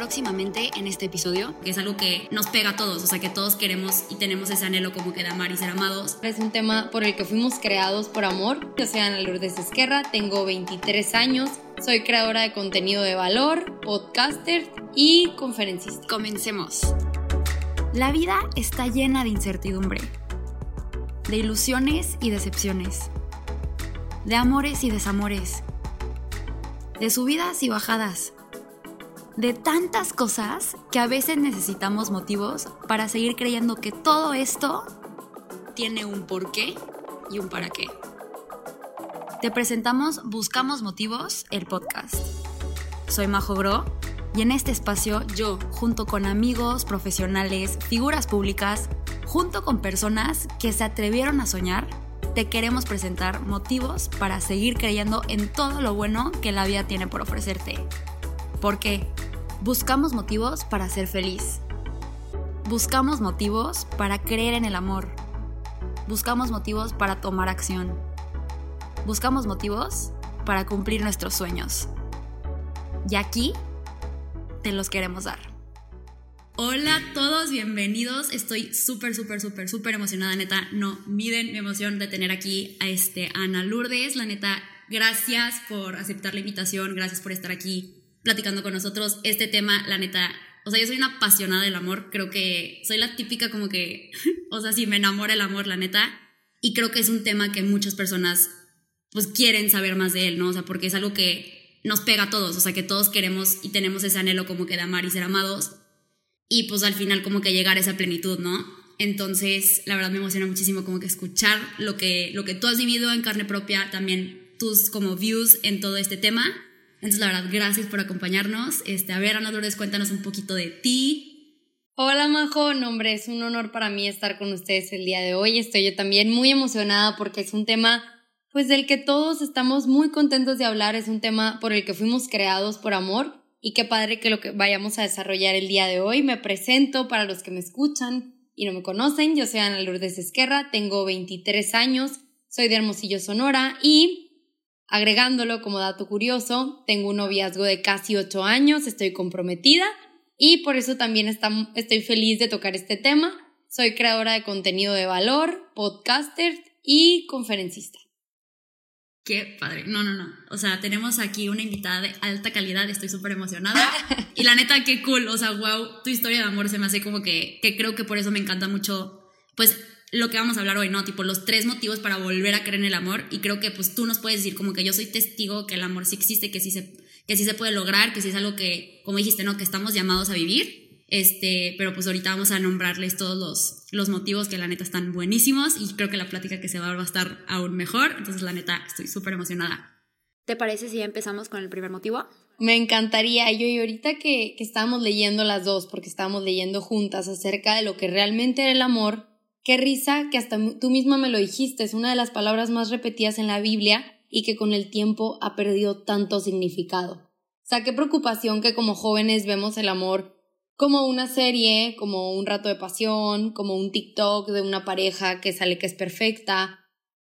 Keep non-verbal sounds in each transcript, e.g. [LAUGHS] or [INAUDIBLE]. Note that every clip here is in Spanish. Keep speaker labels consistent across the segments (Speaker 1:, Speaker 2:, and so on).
Speaker 1: próximamente en este episodio, que es algo que nos pega a todos, o sea, que todos queremos y tenemos ese anhelo como que de amar y ser amados.
Speaker 2: Es un tema por el que fuimos creados por amor. Yo soy Ana Lourdes Esquerra, tengo 23 años, soy creadora de contenido de valor, podcaster y conferencista.
Speaker 1: Comencemos. La vida está llena de incertidumbre, de ilusiones y decepciones, de amores y desamores, de subidas y bajadas de tantas cosas que a veces necesitamos motivos para seguir creyendo que todo esto tiene un porqué y un para qué. Te presentamos Buscamos Motivos, el podcast. Soy Majo Gro y en este espacio yo, junto con amigos, profesionales, figuras públicas, junto con personas que se atrevieron a soñar, te queremos presentar motivos para seguir creyendo en todo lo bueno que la vida tiene por ofrecerte. ¿Por qué? Buscamos motivos para ser feliz. Buscamos motivos para creer en el amor. Buscamos motivos para tomar acción. Buscamos motivos para cumplir nuestros sueños. Y aquí te los queremos dar. Hola a todos, bienvenidos. Estoy súper, súper, súper, súper emocionada, neta. No miden mi emoción de tener aquí a este Ana Lourdes. La neta, gracias por aceptar la invitación, gracias por estar aquí platicando con nosotros este tema, la neta, o sea, yo soy una apasionada del amor, creo que soy la típica como que, [LAUGHS] o sea, si me enamora el amor, la neta, y creo que es un tema que muchas personas pues quieren saber más de él, ¿no? O sea, porque es algo que nos pega a todos, o sea, que todos queremos y tenemos ese anhelo como que de amar y ser amados, y pues al final como que llegar a esa plenitud, ¿no? Entonces, la verdad me emociona muchísimo como que escuchar lo que, lo que tú has vivido en carne propia, también tus como views en todo este tema entonces, la verdad, gracias por acompañarnos. Este, a ver, Ana Lourdes, cuéntanos un poquito de ti.
Speaker 2: Hola, Majo. No, es un honor para mí estar con ustedes el día de hoy. Estoy yo también muy emocionada porque es un tema, pues, del que todos estamos muy contentos de hablar. Es un tema por el que fuimos creados por amor. Y qué padre que lo que vayamos a desarrollar el día de hoy. Me presento para los que me escuchan y no me conocen. Yo soy Ana Lourdes Esquerra, tengo 23 años, soy de Hermosillo, Sonora y Agregándolo como dato curioso, tengo un noviazgo de casi ocho años, estoy comprometida y por eso también estoy feliz de tocar este tema. Soy creadora de contenido de valor, podcaster y conferencista.
Speaker 1: Qué padre. No, no, no. O sea, tenemos aquí una invitada de alta calidad. Estoy súper emocionada. [LAUGHS] y la neta, qué cool. O sea, wow, tu historia de amor se me hace como que, que creo que por eso me encanta mucho, pues, lo que vamos a hablar hoy, ¿no? Tipo los tres motivos para volver a creer en el amor y creo que pues tú nos puedes decir como que yo soy testigo que el amor sí existe, que sí se, que sí se puede lograr, que sí es algo que, como dijiste, ¿no? Que estamos llamados a vivir. Este, pero pues ahorita vamos a nombrarles todos los, los motivos que la neta están buenísimos y creo que la plática que se va a dar va a estar aún mejor. Entonces la neta estoy súper emocionada. ¿Te parece si ya empezamos con el primer motivo?
Speaker 2: Me encantaría. Yo y ahorita que, que estábamos leyendo las dos, porque estábamos leyendo juntas acerca de lo que realmente era el amor, Qué risa que hasta tú misma me lo dijiste, es una de las palabras más repetidas en la Biblia y que con el tiempo ha perdido tanto significado. O sea, qué preocupación que como jóvenes vemos el amor como una serie, como un rato de pasión, como un TikTok de una pareja que sale que es perfecta,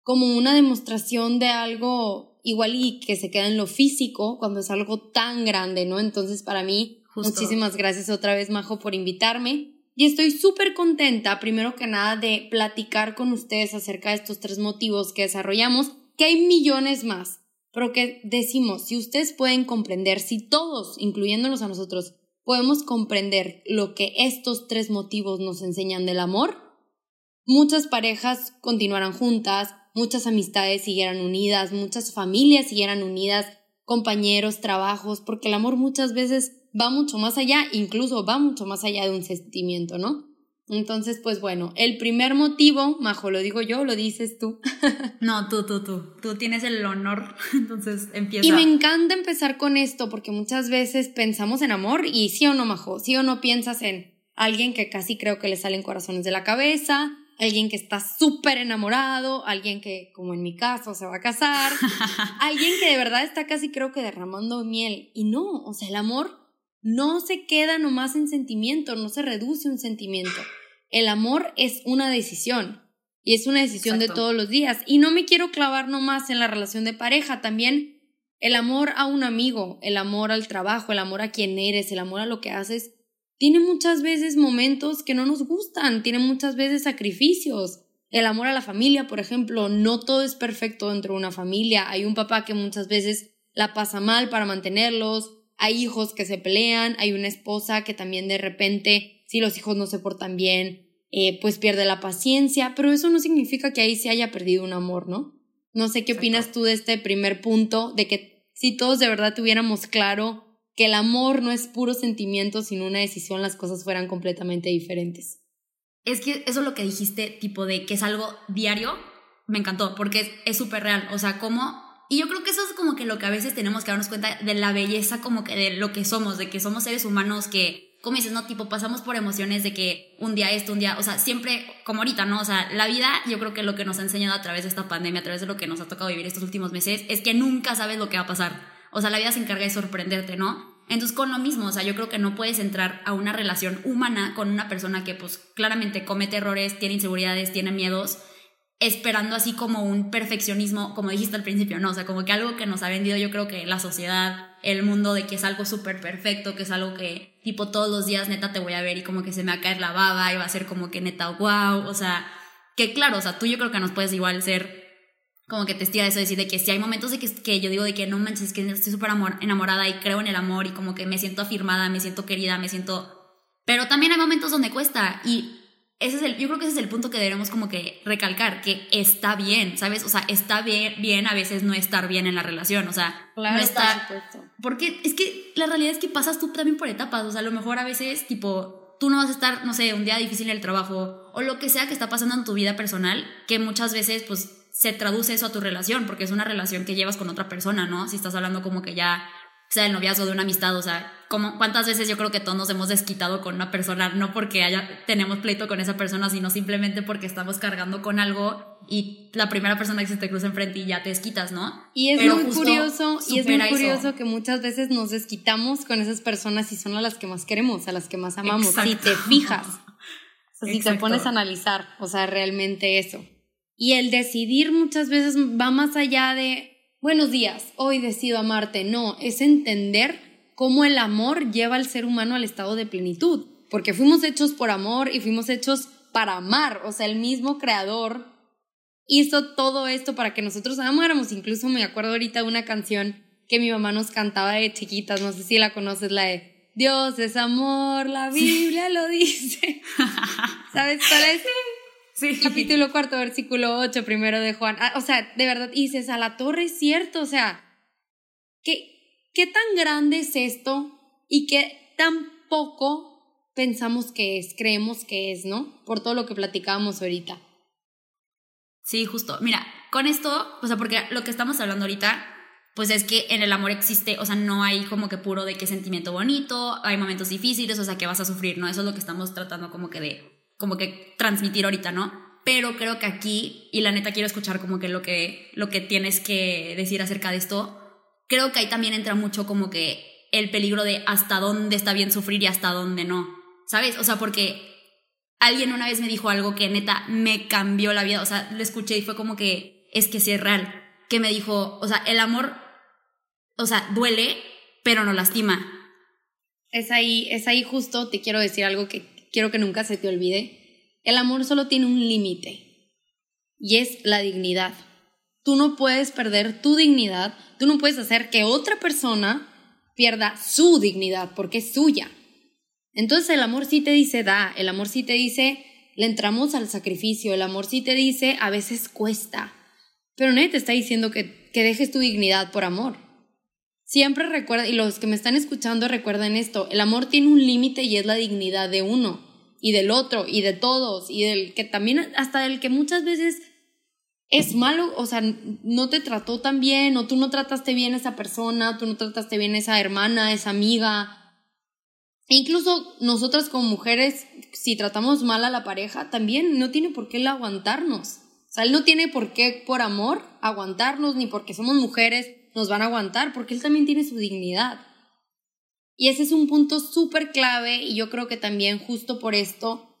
Speaker 2: como una demostración de algo igual y que se queda en lo físico cuando es algo tan grande, ¿no? Entonces, para mí, muchísimas gracias otra vez, Majo, por invitarme. Y estoy súper contenta, primero que nada, de platicar con ustedes acerca de estos tres motivos que desarrollamos, que hay millones más, pero que decimos, si ustedes pueden comprender, si todos, incluyéndonos a nosotros, podemos comprender lo que estos tres motivos nos enseñan del amor, muchas parejas continuarán juntas, muchas amistades siguieran unidas, muchas familias siguieran unidas, compañeros, trabajos, porque el amor muchas veces va mucho más allá, incluso va mucho más allá de un sentimiento, ¿no? Entonces, pues bueno, el primer motivo, Majo, lo digo yo, lo dices tú. [LAUGHS]
Speaker 1: no, tú, tú, tú. Tú tienes el honor, [LAUGHS] entonces empieza.
Speaker 2: Y me encanta empezar con esto porque muchas veces pensamos en amor y sí o no, Majo, sí o no piensas en alguien que casi creo que le salen corazones de la cabeza, alguien que está súper enamorado, alguien que, como en mi caso, se va a casar, [LAUGHS] alguien que de verdad está casi creo que derramando miel. Y no, o sea, el amor no se queda nomás en sentimiento, no se reduce un sentimiento. El amor es una decisión y es una decisión de todos los días. Y no me quiero clavar nomás en la relación de pareja, también El amor a un amigo, el amor al trabajo, el amor a quien eres, el amor a lo que haces, tiene muchas veces momentos que no nos gustan, tiene muchas veces sacrificios. El amor a la familia, por ejemplo, no todo es perfecto dentro de una familia. Hay un papá que muchas veces la pasa mal para mantenerlos, hay hijos que se pelean, hay una esposa que también de repente, si los hijos no se portan bien, eh, pues pierde la paciencia, pero eso no significa que ahí se haya perdido un amor, ¿no? No sé qué opinas tú de este primer punto, de que si todos de verdad tuviéramos claro que el amor no es puro sentimiento, sino una decisión, las cosas fueran completamente diferentes.
Speaker 1: Es que eso es lo que dijiste, tipo de que es algo diario, me encantó, porque es súper real. O sea, como y yo creo que eso es como que lo que a veces tenemos que darnos cuenta de la belleza como que de lo que somos, de que somos seres humanos que como dices, ¿no? Tipo, pasamos por emociones de que un día esto, un día, o sea, siempre, como ahorita, ¿no? O sea, la vida, yo creo que lo que nos ha enseñado a través de esta pandemia, a través de lo que nos ha tocado vivir estos últimos meses, es que nunca sabes lo que va a pasar. O sea, la vida se encarga de sorprenderte, ¿no? Entonces, con lo mismo, o sea, yo creo que no puedes entrar a una relación humana con una persona que, pues, claramente comete errores, tiene inseguridades, tiene miedos, esperando así como un perfeccionismo, como dijiste al principio, ¿no? O sea, como que algo que nos ha vendido yo creo que la sociedad, el mundo de que es algo súper perfecto, que es algo que tipo todos los días neta te voy a ver y como que se me va a caer la baba y va a ser como que neta wow, o sea, que claro, o sea, tú yo creo que nos puedes igual ser como que testiga de eso, decir de que si hay momentos de que, que yo digo de que no manches, que estoy súper enamorada y creo en el amor y como que me siento afirmada, me siento querida, me siento... Pero también hay momentos donde cuesta y ese es el, yo creo que ese es el punto que debemos como que recalcar, que está bien, ¿sabes? O sea, está bien, bien a veces no estar bien en la relación, o sea,
Speaker 2: claro,
Speaker 1: no
Speaker 2: está...
Speaker 1: Porque es que la realidad es que pasas tú también por etapas, o sea, a lo mejor a veces, tipo, tú no vas a estar, no sé, un día difícil en el trabajo, o lo que sea que está pasando en tu vida personal, que muchas veces, pues, se traduce eso a tu relación, porque es una relación que llevas con otra persona, ¿no? Si estás hablando como que ya sea el noviazgo de una amistad, o sea, como, ¿cuántas veces yo creo que todos nos hemos desquitado con una persona, no porque haya, tenemos pleito con esa persona, sino simplemente porque estamos cargando con algo y la primera persona que se te cruza enfrente y ya te desquitas, ¿no?
Speaker 2: Y es muy curioso, y es muy curioso que muchas veces nos desquitamos con esas personas y son a las que más queremos, a las que más amamos, si te fijas. [LAUGHS] si te pones a analizar, o sea, realmente eso. Y el decidir muchas veces va más allá de buenos días, hoy decido amarte. No, es entender cómo el amor lleva al ser humano al estado de plenitud, porque fuimos hechos por amor y fuimos hechos para amar, o sea, el mismo creador hizo todo esto para que nosotros amáramos. Incluso me acuerdo ahorita de una canción que mi mamá nos cantaba de chiquitas, no sé si la conoces, la de Dios es amor, la Biblia lo dice. [LAUGHS] ¿Sabes cuál es? Sí. Capítulo cuarto, versículo 8, primero de Juan. Ah, o sea, de verdad, y dices, a la torre es cierto, o sea, ¿qué, ¿qué tan grande es esto y qué tan poco pensamos que es, creemos que es, ¿no? Por todo lo que platicábamos ahorita.
Speaker 1: Sí, justo. Mira, con esto, o sea, porque lo que estamos hablando ahorita, pues es que en el amor existe, o sea, no hay como que puro de qué sentimiento bonito, hay momentos difíciles, o sea, que vas a sufrir, ¿no? Eso es lo que estamos tratando como que de como que transmitir ahorita, ¿no? Pero creo que aquí, y la neta quiero escuchar como que lo que, lo que tienes que decir acerca de esto, creo que ahí también entra mucho como que el peligro de hasta dónde está bien sufrir y hasta dónde no, ¿sabes? O sea, porque alguien una vez me dijo algo que neta me cambió la vida, o sea, lo escuché y fue como que es que sí es real, que me dijo, o sea, el amor, o sea, duele, pero no lastima.
Speaker 2: Es ahí, es ahí justo, te quiero decir algo que quiero que nunca se te olvide, el amor solo tiene un límite y es la dignidad. Tú no puedes perder tu dignidad, tú no puedes hacer que otra persona pierda su dignidad porque es suya. Entonces el amor sí te dice da, el amor sí te dice le entramos al sacrificio, el amor sí te dice a veces cuesta, pero nadie te está diciendo que, que dejes tu dignidad por amor. Siempre recuerda, y los que me están escuchando recuerden esto, el amor tiene un límite y es la dignidad de uno y del otro y de todos y del que también, hasta del que muchas veces es malo, o sea, no te trató tan bien o tú no trataste bien a esa persona, tú no trataste bien a esa hermana, esa amiga. E incluso nosotras como mujeres, si tratamos mal a la pareja, también no tiene por qué él aguantarnos. O sea, él no tiene por qué por amor aguantarnos, ni porque somos mujeres, nos van a aguantar, porque él también tiene su dignidad. Y ese es un punto súper clave y yo creo que también justo por esto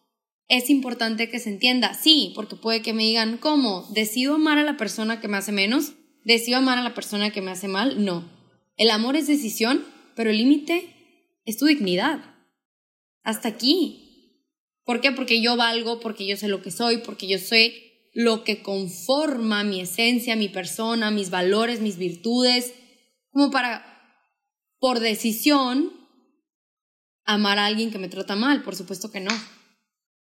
Speaker 2: es importante que se entienda. Sí, porque puede que me digan, ¿cómo? ¿Decido amar a la persona que me hace menos? decido amar a la persona que me hace mal, no. El amor es decisión, pero el límite es tu dignidad. Hasta aquí. ¿Por qué? Porque yo valgo, porque yo sé lo que soy, porque yo sé lo que conforma mi esencia, mi persona, mis valores, mis virtudes, como para, por decisión, amar a alguien que me trata mal. Por supuesto que no.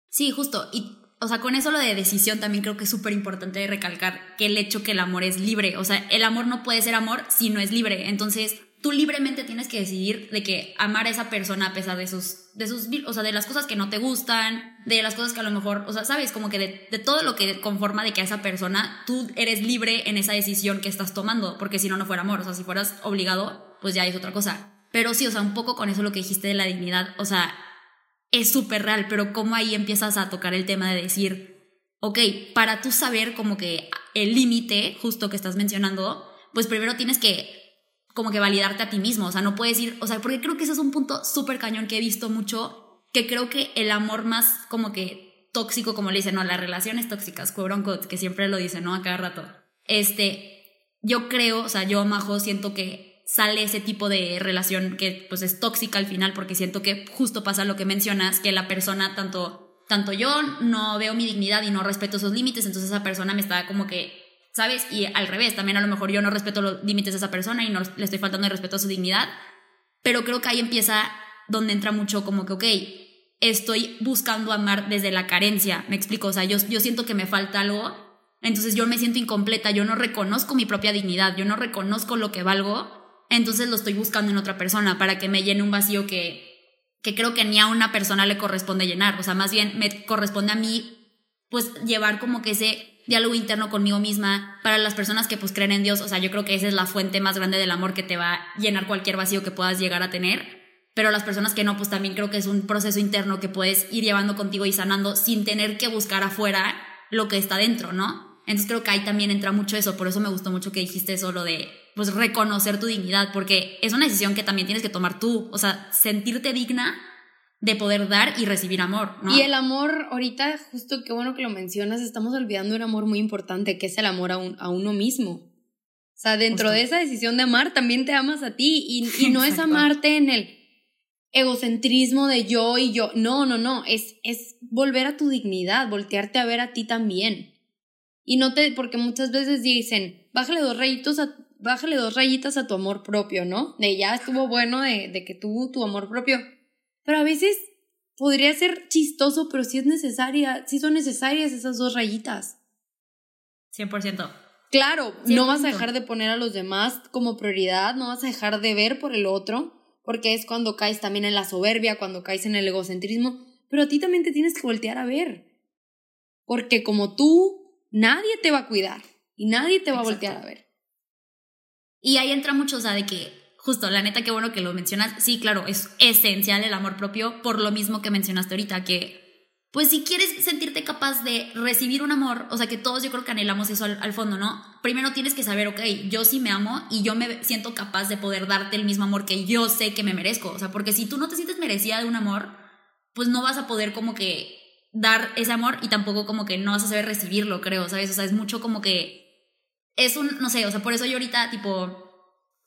Speaker 1: Sí, justo. Y o sea, con eso lo de decisión también creo que es súper importante recalcar que el hecho que el amor es libre, o sea, el amor no puede ser amor si no es libre, entonces tú libremente tienes que decidir de que amar a esa persona a pesar de sus, de sus, o sea, de las cosas que no te gustan, de las cosas que a lo mejor, o sea, sabes, como que de, de todo lo que conforma de que a esa persona, tú eres libre en esa decisión que estás tomando, porque si no, no fuera amor, o sea, si fueras obligado, pues ya es otra cosa. Pero sí, o sea, un poco con eso lo que dijiste de la dignidad, o sea, es súper real, pero cómo ahí empiezas a tocar el tema de decir, ok, para tú saber como que el límite justo que estás mencionando, pues primero tienes que como que validarte a ti mismo, o sea, no puedes ir, o sea, porque creo que ese es un punto súper cañón que he visto mucho, que creo que el amor más como que tóxico, como le dicen, no, las relaciones tóxicas, que siempre lo dicen, ¿no? A cada rato. Este, yo creo, o sea, yo, Majo, siento que sale ese tipo de relación que pues es tóxica al final porque siento que justo pasa lo que mencionas, que la persona tanto, tanto yo no veo mi dignidad y no respeto esos límites, entonces esa persona me está como que, ¿sabes? Y al revés, también a lo mejor yo no respeto los límites de esa persona y no le estoy faltando de respeto a su dignidad, pero creo que ahí empieza donde entra mucho como que, ok, estoy buscando amar desde la carencia, me explico, o sea, yo, yo siento que me falta algo, entonces yo me siento incompleta, yo no reconozco mi propia dignidad, yo no reconozco lo que valgo entonces lo estoy buscando en otra persona para que me llene un vacío que, que creo que ni a una persona le corresponde llenar. O sea, más bien me corresponde a mí, pues, llevar como que ese diálogo interno conmigo misma. Para las personas que pues creen en Dios, o sea, yo creo que esa es la fuente más grande del amor que te va a llenar cualquier vacío que puedas llegar a tener. Pero las personas que no, pues también creo que es un proceso interno que puedes ir llevando contigo y sanando sin tener que buscar afuera lo que está dentro, ¿no? Entonces creo que ahí también entra mucho eso, por eso me gustó mucho que dijiste eso, lo de pues reconocer tu dignidad, porque es una decisión que también tienes que tomar tú, o sea, sentirte digna de poder dar y recibir amor. ¿no?
Speaker 2: Y el amor, ahorita, justo qué bueno que lo mencionas, estamos olvidando un amor muy importante, que es el amor a, a uno mismo. O sea, dentro de esa decisión de amar, también te amas a ti y, y no es amarte en el egocentrismo de yo y yo. No, no, no, es, es volver a tu dignidad, voltearte a ver a ti también. Y no te, porque muchas veces dicen, bájale dos rayitos a, bájale dos rayitas a tu amor propio, ¿no? De ya estuvo bueno de, de que tuvo tu amor propio. Pero a veces podría ser chistoso, pero sí es necesaria, sí son necesarias esas dos rayitas.
Speaker 1: 100%.
Speaker 2: Claro, no vas a dejar de poner a los demás como prioridad, no vas a dejar de ver por el otro, porque es cuando caes también en la soberbia, cuando caes en el egocentrismo, pero a ti también te tienes que voltear a ver. Porque como tú, nadie te va a cuidar y nadie te va a voltear a ver.
Speaker 1: Y ahí entra mucho, o sea, de que, justo, la neta, qué bueno que lo mencionas. Sí, claro, es esencial el amor propio por lo mismo que mencionaste ahorita, que, pues si quieres sentirte capaz de recibir un amor, o sea, que todos yo creo que anhelamos eso al, fondo, ¿no? Primero tienes que saber, ok, yo sí me amo y yo me siento capaz de poder darte el mismo amor que yo sé que me merezco. O sea, porque si tú no te sientes merecida de un amor, pues no vas a poder como que dar ese amor y tampoco como que no vas a saber recibirlo, creo, ¿sabes? O sea, es mucho como que es un, no sé, o sea, por eso yo ahorita, tipo,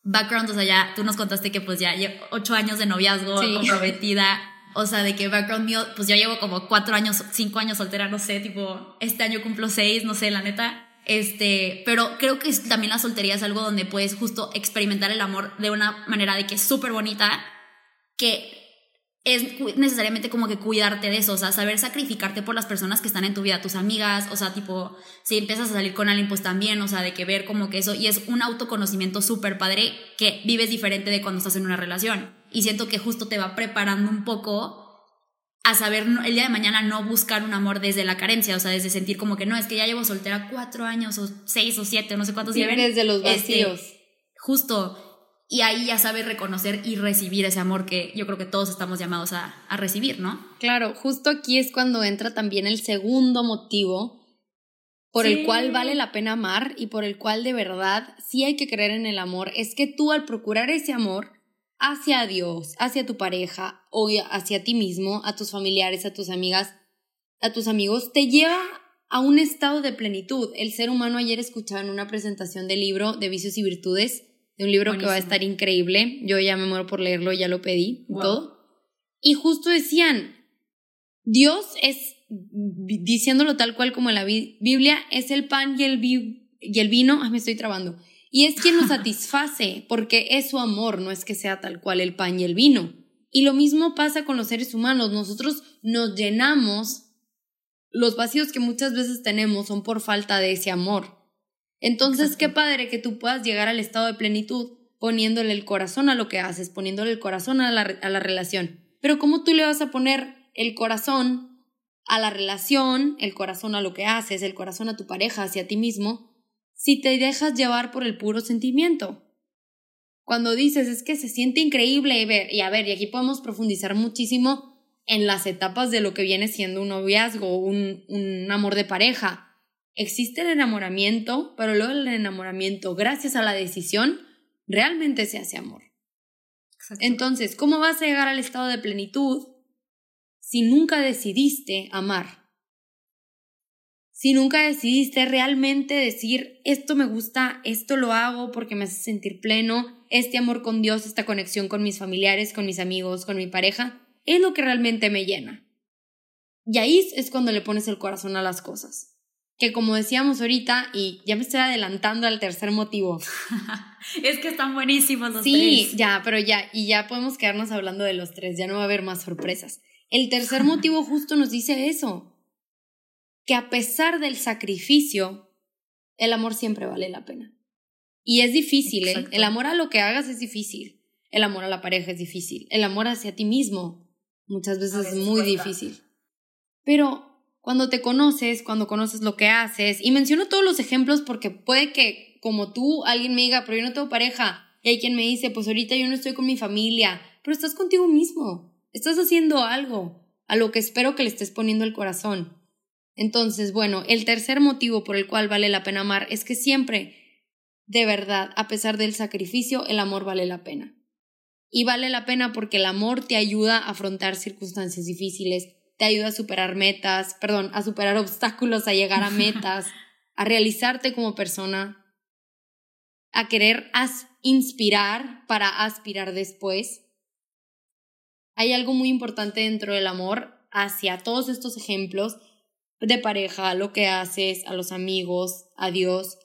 Speaker 1: background, o sea, ya tú nos contaste que pues ya llevo ocho años de noviazgo, comprometida, o sea, de que background mío, pues ya llevo como cuatro años, cinco años soltera, no sé, tipo, este año cumplo seis, no sé, la neta. Este, pero creo que también la soltería es algo donde puedes justo experimentar el amor de una manera de que es súper bonita, que es necesariamente como que cuidarte de eso, o sea, saber sacrificarte por las personas que están en tu vida, tus amigas, o sea, tipo, si empiezas a salir con alguien, pues también, o sea, de que ver como que eso, y es un autoconocimiento súper padre que vives diferente de cuando estás en una relación. Y siento que justo te va preparando un poco a saber el día de mañana no buscar un amor desde la carencia, o sea, desde sentir como que no, es que ya llevo soltera cuatro años o seis o siete, no sé cuántos
Speaker 2: lleven. Desde los este, vacíos.
Speaker 1: justo y ahí ya sabes reconocer y recibir ese amor que yo creo que todos estamos llamados a, recibir, ¿no?
Speaker 2: Claro, justo aquí es cuando entra también el segundo motivo por el cual vale la pena amar y por el cual de verdad sí hay que creer en el amor, es que tú al procurar ese amor hacia Dios, hacia tu pareja o hacia ti mismo, a tus familiares, a tus amigas, a tus amigos, te lleva a un estado de plenitud. El ser humano ayer escuchaba en una presentación del libro de vicios y virtudes, de un libro que va a estar increíble. Yo ya me muero por leerlo, ya lo pedí, y todo. Y justo decían, Dios es, diciéndolo tal cual como en la Biblia, es el pan y el, y el vino, me estoy trabando, y es quien nos [LAUGHS] satisface, porque es su amor, no es que sea tal cual el pan y el vino. Y lo mismo pasa con los seres humanos, nosotros nos llenamos, los vacíos que muchas veces tenemos son por falta de ese amor. Entonces, qué padre que tú puedas llegar al estado de plenitud poniéndole el corazón a lo que haces, poniéndole el corazón a la, a la relación. Pero ¿cómo tú le vas a poner el corazón a la relación, el corazón a lo que haces, el corazón a tu pareja, hacia ti mismo, si te dejas llevar por el puro sentimiento? Cuando dices es que se siente increíble y ver, y a ver, y aquí podemos profundizar muchísimo en las etapas de lo que viene siendo un noviazgo, un, un amor de pareja. Existe el enamoramiento, pero luego el enamoramiento, gracias a la decisión, realmente se hace amor. Entonces, ¿cómo vas a llegar al estado de plenitud si nunca decidiste amar? Si nunca decidiste realmente decir, esto me gusta, esto lo hago porque me hace sentir pleno, este amor con Dios, esta conexión con mis familiares, con mis amigos, con mi pareja, es lo que realmente me llena. Y ahí es cuando le pones el corazón a las cosas que como decíamos ahorita, y ya me estoy adelantando al tercer motivo. [LAUGHS]
Speaker 1: es que están buenísimos los
Speaker 2: tres. Sí, ya, pero ya, y ya podemos quedarnos hablando de los tres, ya no va a haber más sorpresas. El tercer [LAUGHS] motivo justo nos dice eso, que a pesar del sacrificio, el amor siempre vale la pena. Y es difícil, ¿eh? El amor a lo que hagas es difícil. El amor a la pareja es difícil. El amor hacia ti mismo muchas veces, es muy difícil. Pero cuando te conoces, cuando conoces lo que haces, y menciono todos los ejemplos porque puede que como tú alguien me diga, pero yo no tengo pareja, y hay quien me dice, pues ahorita yo no estoy con mi familia, pero estás contigo mismo, estás haciendo algo a lo que espero que le estés poniendo el corazón. Entonces, bueno, el tercer motivo por el cual vale la pena amar es que siempre, de verdad, a pesar del sacrificio, el amor vale la pena. Y vale la pena porque el amor te ayuda a afrontar circunstancias difíciles, te ayuda a superar metas, perdón, a superar obstáculos, a llegar a [LAUGHS] metas, a realizarte como persona, a querer inspirar para aspirar después. Hay algo muy importante dentro del amor hacia todos estos ejemplos de pareja, lo que haces, a los amigos, a Dios,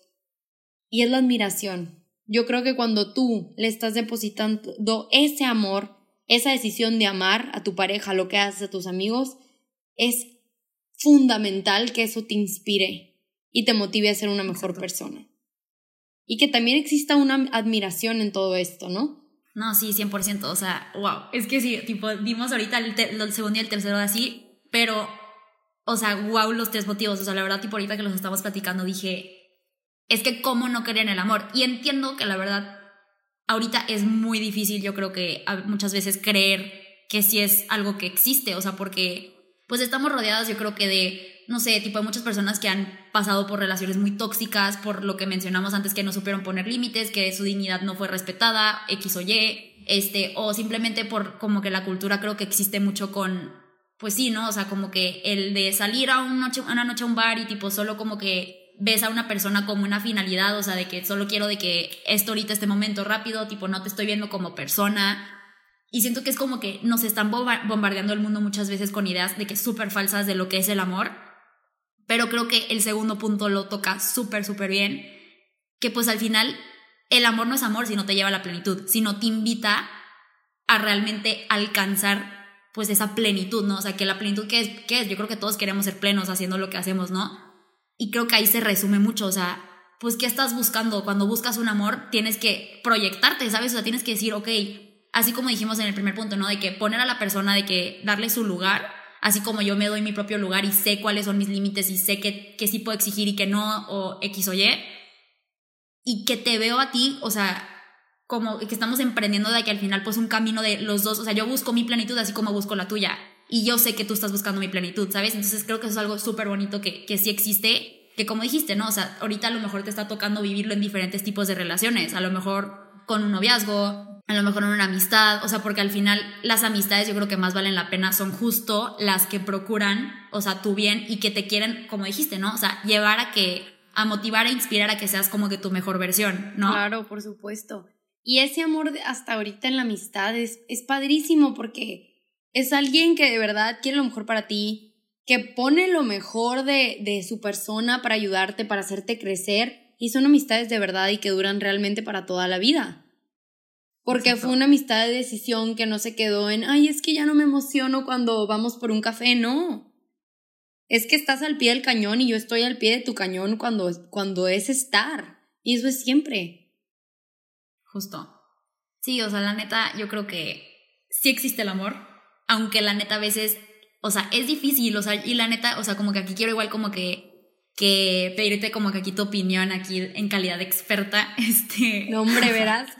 Speaker 2: y es la admiración. Yo creo que cuando tú le estás depositando ese amor, esa decisión de amar a tu pareja, lo que haces a tus amigos, es fundamental que eso te inspire y te motive a ser una mejor persona. Y que también exista una admiración en todo esto, ¿no?
Speaker 1: No, sí, 100%. O sea, wow. Es que sí, tipo, dimos ahorita el, el segundo y el tercero así, pero, o sea, wow, los tres motivos. O sea, la verdad, tipo, ahorita que los estamos platicando, dije, es que cómo no querer en el amor. Y entiendo que la verdad, ahorita es muy difícil, yo creo que muchas veces creer que sí es algo que existe, o sea, porque pues estamos rodeadas yo creo que de, no sé, tipo de muchas personas que han pasado por relaciones muy tóxicas, por lo que mencionamos antes, que no supieron poner límites, que su dignidad no fue respetada, X o Y, este, o simplemente por como que la cultura creo que existe mucho con, pues sí, ¿no? O sea, como que el de salir a una noche, una noche a un bar y tipo solo como que ves a una persona como una finalidad, o sea, de que solo quiero de que esto ahorita, este momento rápido, tipo, no te estoy viendo como persona, y siento que es como que nos están bombardeando el mundo muchas veces con ideas de que súper falsas de lo que es el amor. Pero creo que el segundo punto lo toca súper, súper bien. Que pues al final el amor no es amor si no te lleva a la plenitud, sino te invita a realmente alcanzar pues esa plenitud, ¿no? O sea, que la plenitud, ¿qué es? ¿Qué es? Yo creo que todos queremos ser plenos haciendo lo que hacemos, ¿no? Y creo que ahí se resume mucho, o sea, pues ¿qué estás buscando? Cuando buscas un amor, tienes que proyectarte, ¿sabes? O sea, tienes que decir, ok, así como dijimos en el primer punto, ¿no? De que poner a la persona, de que darle su lugar, así como yo me doy mi propio lugar y sé cuáles son mis límites y sé que, que sí puedo exigir y que no, o X o Y, y que te veo a ti, o sea, como que estamos emprendiendo de que al final pues un camino de los dos, o sea, yo busco mi plenitud así como busco la tuya, y yo sé que tú estás buscando mi plenitud, ¿sabes? Entonces creo que eso es algo súper bonito que, que sí existe, que como dijiste, ¿no? O sea, ahorita a lo mejor te está tocando vivirlo en diferentes tipos de relaciones, a lo mejor con un noviazgo, a lo mejor en una amistad, o sea, porque al final las amistades yo creo que más valen la pena son justo las que procuran, o sea, tu bien y que te quieren, como dijiste, ¿no? O sea, llevar a que, a motivar e inspirar a que seas como que tu mejor versión, ¿no?
Speaker 2: Claro, por supuesto. Y ese amor hasta ahorita en la amistad es, es padrísimo porque es alguien que de verdad quiere lo mejor para ti, que pone lo mejor de, de su persona para ayudarte, para hacerte crecer, y son amistades de verdad y que duran realmente para toda la vida. Porque fue una amistad de decisión que no se quedó en, ay, es que ya no me emociono cuando vamos por un café, no. Es que estás al pie del cañón y yo estoy al pie de tu cañón cuando, cuando es estar. Y eso es siempre.
Speaker 1: Justo. Sí, o sea, la neta, yo creo que sí existe el amor, aunque la neta a veces, o sea, es difícil, o sea, y la neta, o sea, como que aquí quiero igual como que, que pedirte como que aquí tu opinión, aquí en calidad de experta, [LAUGHS] este...
Speaker 2: No, hombre, verás.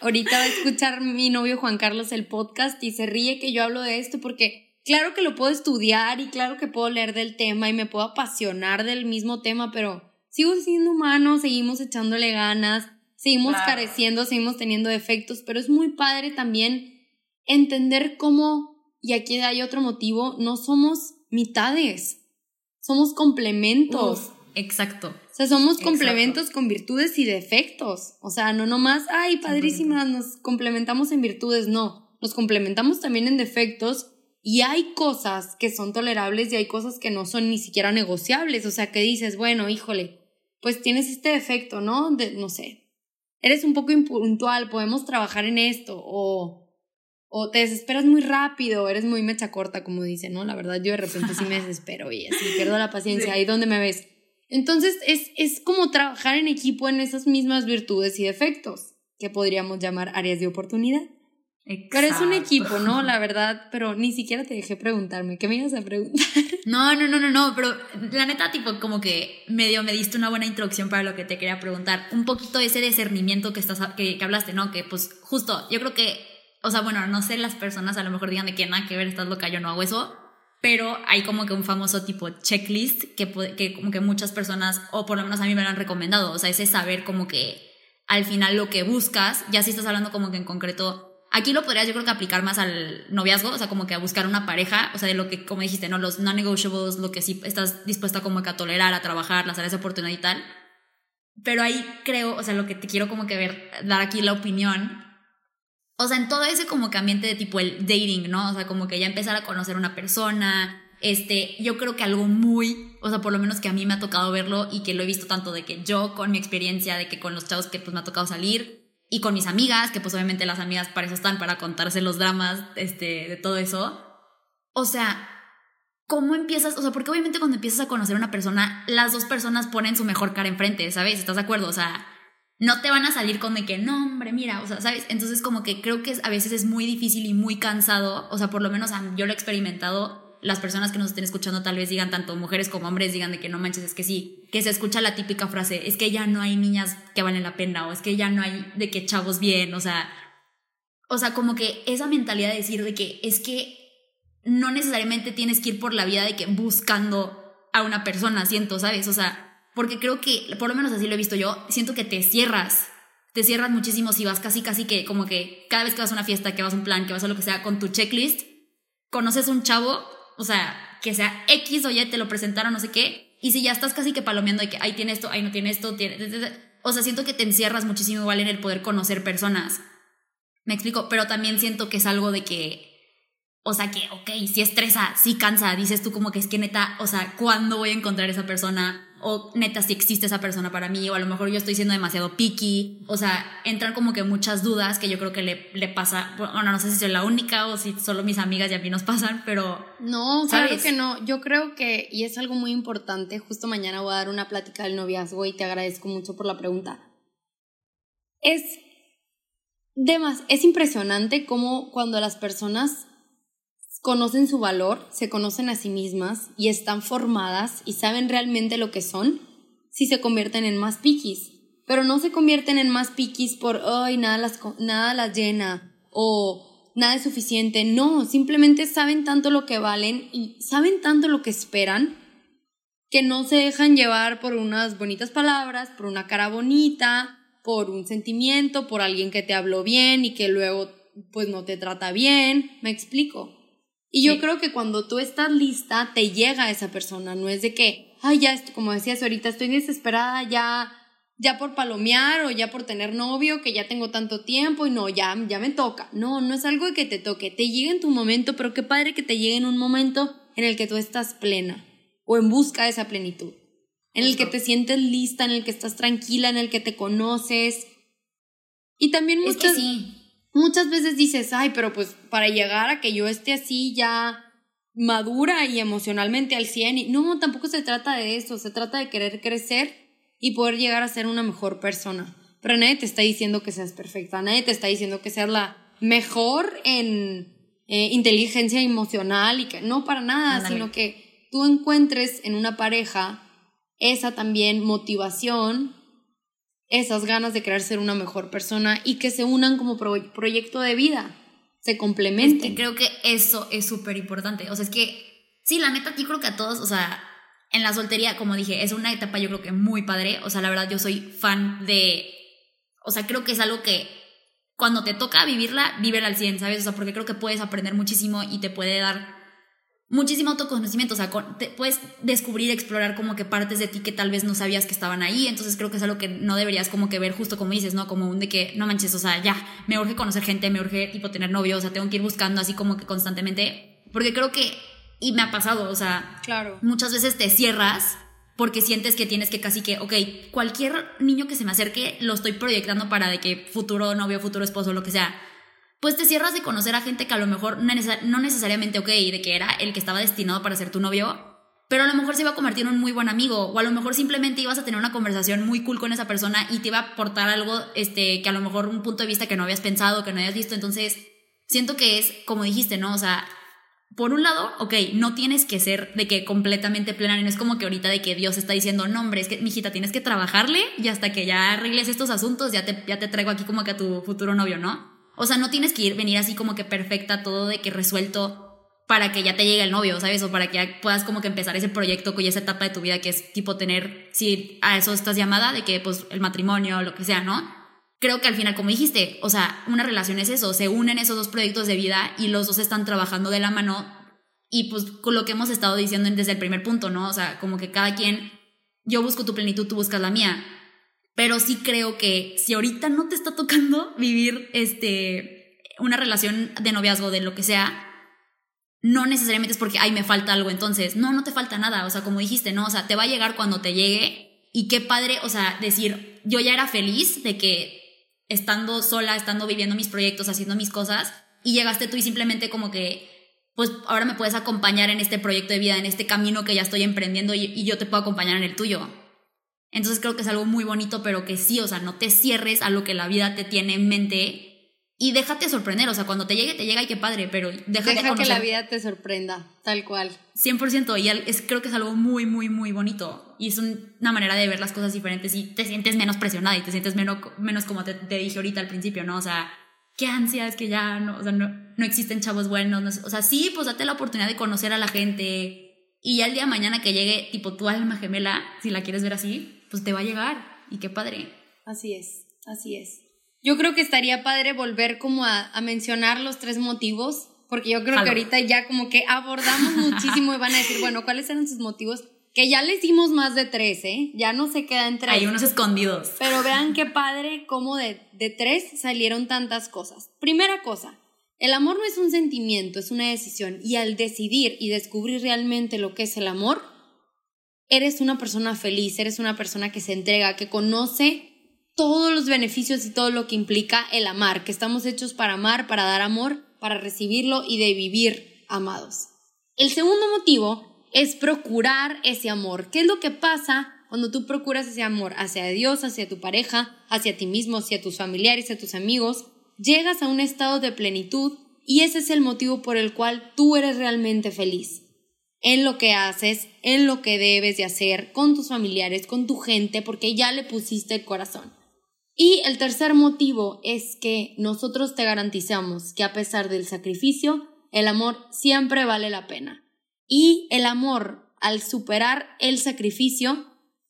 Speaker 2: Ahorita va a escuchar mi novio Juan Carlos el podcast y se ríe que yo hablo de esto porque claro que lo puedo estudiar y claro que puedo leer del tema y me puedo apasionar del mismo tema, pero sigo siendo humano, seguimos echándole ganas, seguimos careciendo, seguimos teniendo defectos, pero es muy padre también entender cómo, y aquí hay otro motivo, no somos mitades, somos complementos.
Speaker 1: exacto.
Speaker 2: O sea, somos complementos con virtudes y defectos. O sea, no nomás, ay, padrísimas, nos complementamos en virtudes, no. Nos complementamos también en defectos y hay cosas que son tolerables y hay cosas que no son ni siquiera negociables. O sea, que dices, bueno, híjole, pues tienes este defecto, ¿no? De, no sé. Eres un poco impuntual, podemos trabajar en esto. O, o te desesperas muy rápido, eres muy mecha corta, como dicen, ¿no? La verdad, yo de repente sí me [LAUGHS] desespero y así pierdo la paciencia. Ahí donde me ves entonces es, es como trabajar en equipo en esas mismas virtudes y defectos, que podríamos llamar áreas de oportunidad. Pero es un equipo, ¿no? La [LAUGHS] verdad, pero ni siquiera te dejé preguntarme. ¿Qué me ibas a preguntar? [LAUGHS]
Speaker 1: No, no, no, no, no, pero la neta, tipo, como que medio me diste una buena introducción para lo que te quería preguntar. Un poquito ese discernimiento que, estás, que, que hablaste, ¿no? Que pues justo, yo creo que, o sea, bueno, no sé, las personas a lo mejor digan de que nada que ver, estás loca, yo no hago eso, pero hay como que un famoso tipo checklist que, que como que muchas personas, o por lo menos a mí me lo han recomendado, o sea, ese saber como que al final lo que buscas, ya si estás hablando como que en concreto, aquí lo podrías yo creo que aplicar más al noviazgo, o sea, como que a buscar una pareja, o sea, de lo que, como dijiste, ¿no? Los non-negotiables, lo que sí estás dispuesta como que a tolerar, a trabajar, las áreas de oportunidad y tal. Pero ahí creo, o sea, lo que te quiero como que ver, dar aquí la opinión o sea, en todo ese como que ambiente de tipo el dating, ¿no? O sea, como que ya empezar a conocer una persona, este, yo creo que algo muy, o sea, por lo menos que a mí me ha tocado verlo y que lo he visto tanto de que yo con mi experiencia, de que con los chavos que pues me ha tocado salir y con mis amigas, que pues obviamente las amigas para eso están, para contarse los dramas, este, de todo eso. O sea, ¿cómo empiezas? O sea, porque obviamente cuando empiezas a conocer a una persona, las dos personas ponen su mejor cara enfrente, ¿sabes? ¿Estás de acuerdo? O sea, no te van a salir con de que, no, hombre, mira, o sea, ¿sabes? Entonces como que creo que a veces es muy difícil y muy cansado, o sea, por lo menos yo lo he experimentado, las personas que nos estén escuchando tal vez digan, tanto mujeres como hombres, digan de que no manches, es que sí, que se escucha la típica frase, es que ya no hay niñas que valen la pena, o es que ya no hay de que chavos bien, o sea, o sea, como que esa mentalidad de decir de que es que no necesariamente tienes que ir por la vida de que buscando a una persona, siento, ¿sabes? O sea, porque creo que, por lo menos así lo he visto yo, siento que te cierras, te cierras muchísimo si vas casi, casi que como que cada vez que vas a una fiesta, que vas a un plan, que vas a lo que sea, con tu checklist, conoces un chavo, o sea, que sea X o Y, te lo presentaron, no sé qué, y si ya estás casi que palomeando de que ahí tiene esto, ahí no tiene esto, tiene... O sea, siento que te encierras muchísimo igual en el poder conocer personas. Me explico, pero también siento que es algo de que o sea que, ok, si estresa, si cansa, dices tú como que es que neta, o sea, ¿cuándo voy a encontrar esa persona? O neta, si existe esa persona para mí, o a lo mejor yo estoy siendo demasiado picky. O sea, entran como que muchas dudas que yo creo que le, le pasa, bueno, no sé si soy la única o si solo mis amigas y a mí nos pasan, pero...
Speaker 2: No, claro que no. Yo creo que, y es algo muy importante, justo mañana voy a dar una plática del noviazgo y te agradezco mucho por la pregunta. Es... Demás, es impresionante cómo cuando las personas conocen su valor, se conocen a sí mismas y están formadas y saben realmente lo que son, si se convierten en más piquis. Pero no se convierten en más piquis por, ay, nada las, nada las llena o nada es suficiente. No, simplemente saben tanto lo que valen y saben tanto lo que esperan que no se dejan llevar por unas bonitas palabras, por una cara bonita, por un sentimiento, por alguien que te habló bien y que luego pues no te trata bien, me explico. Y yo creo que cuando tú estás lista, te llega esa persona, no es de que, ay, ya, como decías ahorita, estoy desesperada ya, ya por palomear o ya por tener novio, que ya tengo tanto tiempo y no, ya, ya me toca. No, no es algo que te toque, te llega en tu momento, pero qué padre que te llegue en un momento en el que tú estás plena o en busca de esa plenitud en el que te sientes lista, en el que estás tranquila, en el que te conoces. Y también muchas, muchas veces dices, ay, pero pues para llegar a que yo esté así ya madura y emocionalmente al 100, no, tampoco se trata de eso, se trata de querer crecer y poder llegar a ser una mejor persona. Pero nadie te está diciendo que seas perfecta, nadie te está diciendo que seas la mejor en eh, inteligencia emocional y que no para nada, sino que tú encuentres en una pareja esa también motivación, esas ganas de querer ser una mejor persona y que se unan como proyecto de vida, se complementen.
Speaker 1: creo que eso es súper importante. O sea, es que, sí, la neta, aquí creo que a todos, o sea, en la soltería, como dije, es una etapa yo creo que muy padre. O sea, la verdad, yo soy fan de. O sea, creo que es algo que cuando te toca vivirla, vívela al 100, ¿sabes? O sea, porque creo que puedes aprender muchísimo y te puede dar muchísimo autoconocimiento, o sea, te puedes descubrir, explorar como que partes de ti que tal vez no sabías que estaban ahí, entonces creo que es algo que no deberías como que ver justo como dices, ¿no? Como un de que, no manches, o sea, ya, me urge conocer gente, me urge tipo tener novio, o sea, tengo que ir buscando así como que constantemente, porque creo que, y me ha pasado, o sea,
Speaker 2: claro.
Speaker 1: muchas veces te cierras porque sientes que tienes que casi que, ok, cualquier niño que se me acerque lo estoy proyectando para de que futuro novio, futuro esposo, lo que sea pues te cierras de conocer a gente que a lo mejor no necesariamente, ok, de que era el que estaba destinado para ser tu novio, pero a lo mejor se iba a convertir en un muy buen amigo, o a lo mejor simplemente ibas a tener una conversación muy cool con esa persona y te iba a aportar algo este, que a lo mejor un punto de vista que no habías pensado, que no habías visto, entonces siento que es, como dijiste, ¿no? O sea, por un lado, ok, no tienes que ser de que completamente plena, no es como que ahorita de que Dios está diciendo, no, hombre, es que, mijita, tienes que trabajarle y hasta que ya arregles estos asuntos, ya te, ya te traigo aquí como que a tu futuro novio, ¿no? O sea, no tienes que ir, venir así como que perfecta, todo de que resuelto para que ya te llegue el novio, ¿sabes? O para que ya puedas como que empezar ese proyecto con esa etapa de tu vida que es tipo tener, si a eso estás llamada, de que pues el matrimonio lo que sea, ¿no? Creo que al final, como dijiste, o sea, una relación es eso, se unen esos dos proyectos de vida y los dos están trabajando de la mano y pues con lo que hemos estado diciendo desde el primer punto, ¿no? O sea, como que cada quien, yo busco tu plenitud, tú buscas la mía pero sí creo que si ahorita no te está tocando [LAUGHS] vivir este, una relación de noviazgo, de lo que sea, no necesariamente es porque, ay, me falta algo entonces. No, no te falta nada. O sea, como dijiste, no, o sea, te va a llegar cuando te llegue. Y qué padre, o sea, decir, yo ya era feliz de que estando sola, estando viviendo mis proyectos, haciendo mis cosas, y llegaste tú y simplemente como que, pues ahora me puedes acompañar en este proyecto de vida, en este camino que ya estoy emprendiendo y, y yo te puedo acompañar en el tuyo. Entonces creo que es algo muy bonito, pero que sí, o sea, no te cierres a lo que la vida te tiene en mente y déjate sorprender, o sea, cuando te llegue, te llega y qué padre, pero déjate
Speaker 2: Deja que la vida te sorprenda, tal cual.
Speaker 1: 100%, y es, creo que es algo muy, muy, muy bonito. Y es una manera de ver las cosas diferentes y te sientes menos presionada y te sientes menos, menos como te, dije ahorita al principio, ¿no? O sea, qué ansia es que ya no, o sea, no, no existen chavos buenos. o sea, sí, pues date la oportunidad de conocer a la gente. Y ya el día de mañana que llegue, tipo, tu alma gemela, si la quieres ver así, pues te va a llegar y qué padre.
Speaker 2: Así es, así es. Yo creo que estaría padre volver como a, mencionar los tres motivos, porque yo creo que ahorita ya como que abordamos [LAUGHS] muchísimo y van a decir, bueno, ¿cuáles eran sus motivos? Que ya les dimos más de tres, ¿eh? Ya no se queda entre
Speaker 1: Hay unos escondidos.
Speaker 2: Pero vean qué [LAUGHS] padre cómo de, de tres salieron tantas cosas. Primera cosa, el amor no es un sentimiento, es una decisión. Y al decidir y descubrir realmente lo que es el amor, eres una persona feliz, eres una persona que se entrega, que conoce todos los beneficios y todo lo que implica el amar, que estamos hechos para amar, para dar amor, para recibirlo y de vivir amados. El segundo motivo es procurar ese amor. ¿Qué es lo que pasa cuando tú procuras ese amor hacia Dios, hacia tu pareja, hacia ti mismo, hacia tus familiares, hacia tus amigos? Llegas a un estado de plenitud y ese es el motivo por el cual tú eres realmente feliz en lo que haces, en lo que debes de hacer con tus familiares, con tu gente, porque ya le pusiste el corazón. Y el tercer motivo es que nosotros te garantizamos que a pesar del sacrificio, el amor siempre vale la pena. Y el amor, al superar el sacrificio,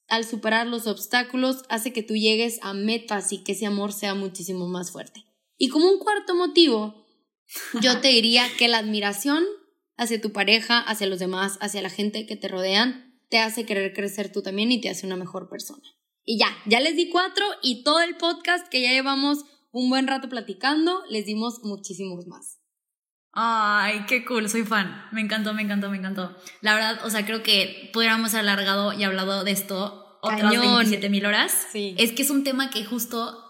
Speaker 2: al superar los obstáculos hace que tú llegues a metas y que ese amor sea muchísimo más fuerte. Y como un cuarto motivo, yo te diría que la admiración hacia tu pareja, hacia los demás, hacia la gente que te rodean, te hace querer crecer tú también y te hace una mejor persona. Y ya, ya les di cuatro y todo el podcast que ya llevamos un buen rato platicando, les dimos muchísimos más.
Speaker 1: Ay, qué cool, soy fan. Me encantó, me encantó, me encantó. La verdad, o sea, creo que pudiéramos haber alargado y hablado de esto otras 27 mil horas.
Speaker 2: Sí.
Speaker 1: Es que es un tema que justo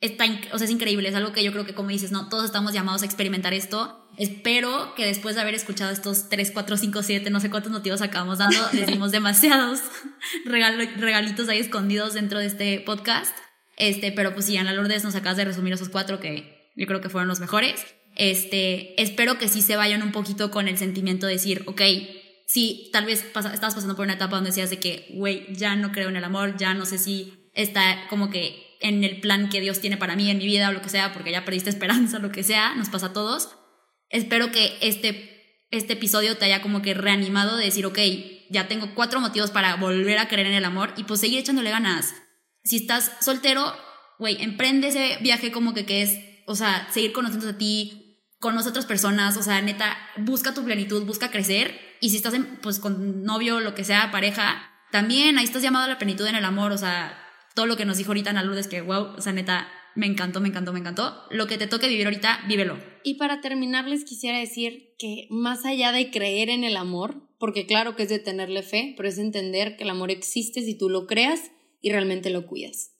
Speaker 1: está, o sea, es increíble. Es algo que yo creo que, como dices, no, todos estamos llamados a experimentar esto. Espero que después de haber escuchado estos 3, 4, 5, 7, no sé cuántos motivos acabamos dando, [LAUGHS] les dimos demasiados [LAUGHS] regalitos ahí escondidos dentro de este podcast. Este, pero pues sí, Ana Lourdes nos acabas de resumir esos cuatro que yo creo que fueron los mejores. Este, espero que sí se vayan un poquito con el sentimiento de decir, ok, sí, tal vez estabas pasando por una etapa donde decías de que, güey, ya no creo en el amor, ya no sé si está como que en el plan que Dios tiene para mí en mi vida o lo que sea, porque ya perdiste esperanza, lo que sea, nos pasa a todos. Espero que este, este episodio te haya como que reanimado de decir, ok, ya tengo cuatro motivos para volver a creer en el amor y pues seguir echándole ganas. Si estás soltero, güey, emprende ese viaje como que, que es, o sea, seguir conociendo a ti, con otras personas, o sea, neta, busca tu plenitud, busca crecer. Y si estás en, pues con novio, lo que sea, pareja, también ahí estás llamado a la plenitud en el amor, o sea, todo lo que nos dijo ahorita Ana Lourdes, que wow, o sea, neta, me encantó, me encantó, me encantó. Lo que te toque vivir ahorita, vívelo.
Speaker 2: Y para terminar, les quisiera decir que más allá de creer en el amor, porque claro que es de tenerle fe, pero es entender que el amor existe si tú lo creas y realmente lo cuidas.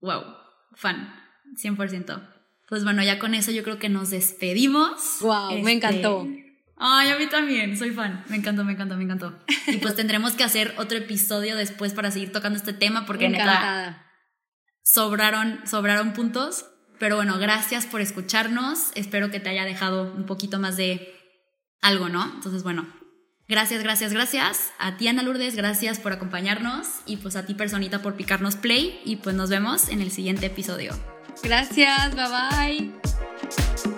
Speaker 1: Wow, fan, 100%. Pues bueno, ya con eso yo creo que nos despedimos.
Speaker 2: Wow, me este, encantó.
Speaker 1: Ay, a mí también, soy fan. Me encantó, me encantó, me encantó. [LAUGHS] Y pues tendremos que hacer otro episodio después para seguir tocando este tema porque neta sobraron, sobraron puntos. Pero bueno, gracias por escucharnos. Espero que te haya dejado un poquito más de algo, ¿no? Entonces, bueno, gracias, gracias, gracias. A ti, Ana Lourdes, gracias por acompañarnos. Y pues a ti, personita, por picarnos play. Y pues nos vemos en el siguiente episodio.
Speaker 2: Gracias, bye bye.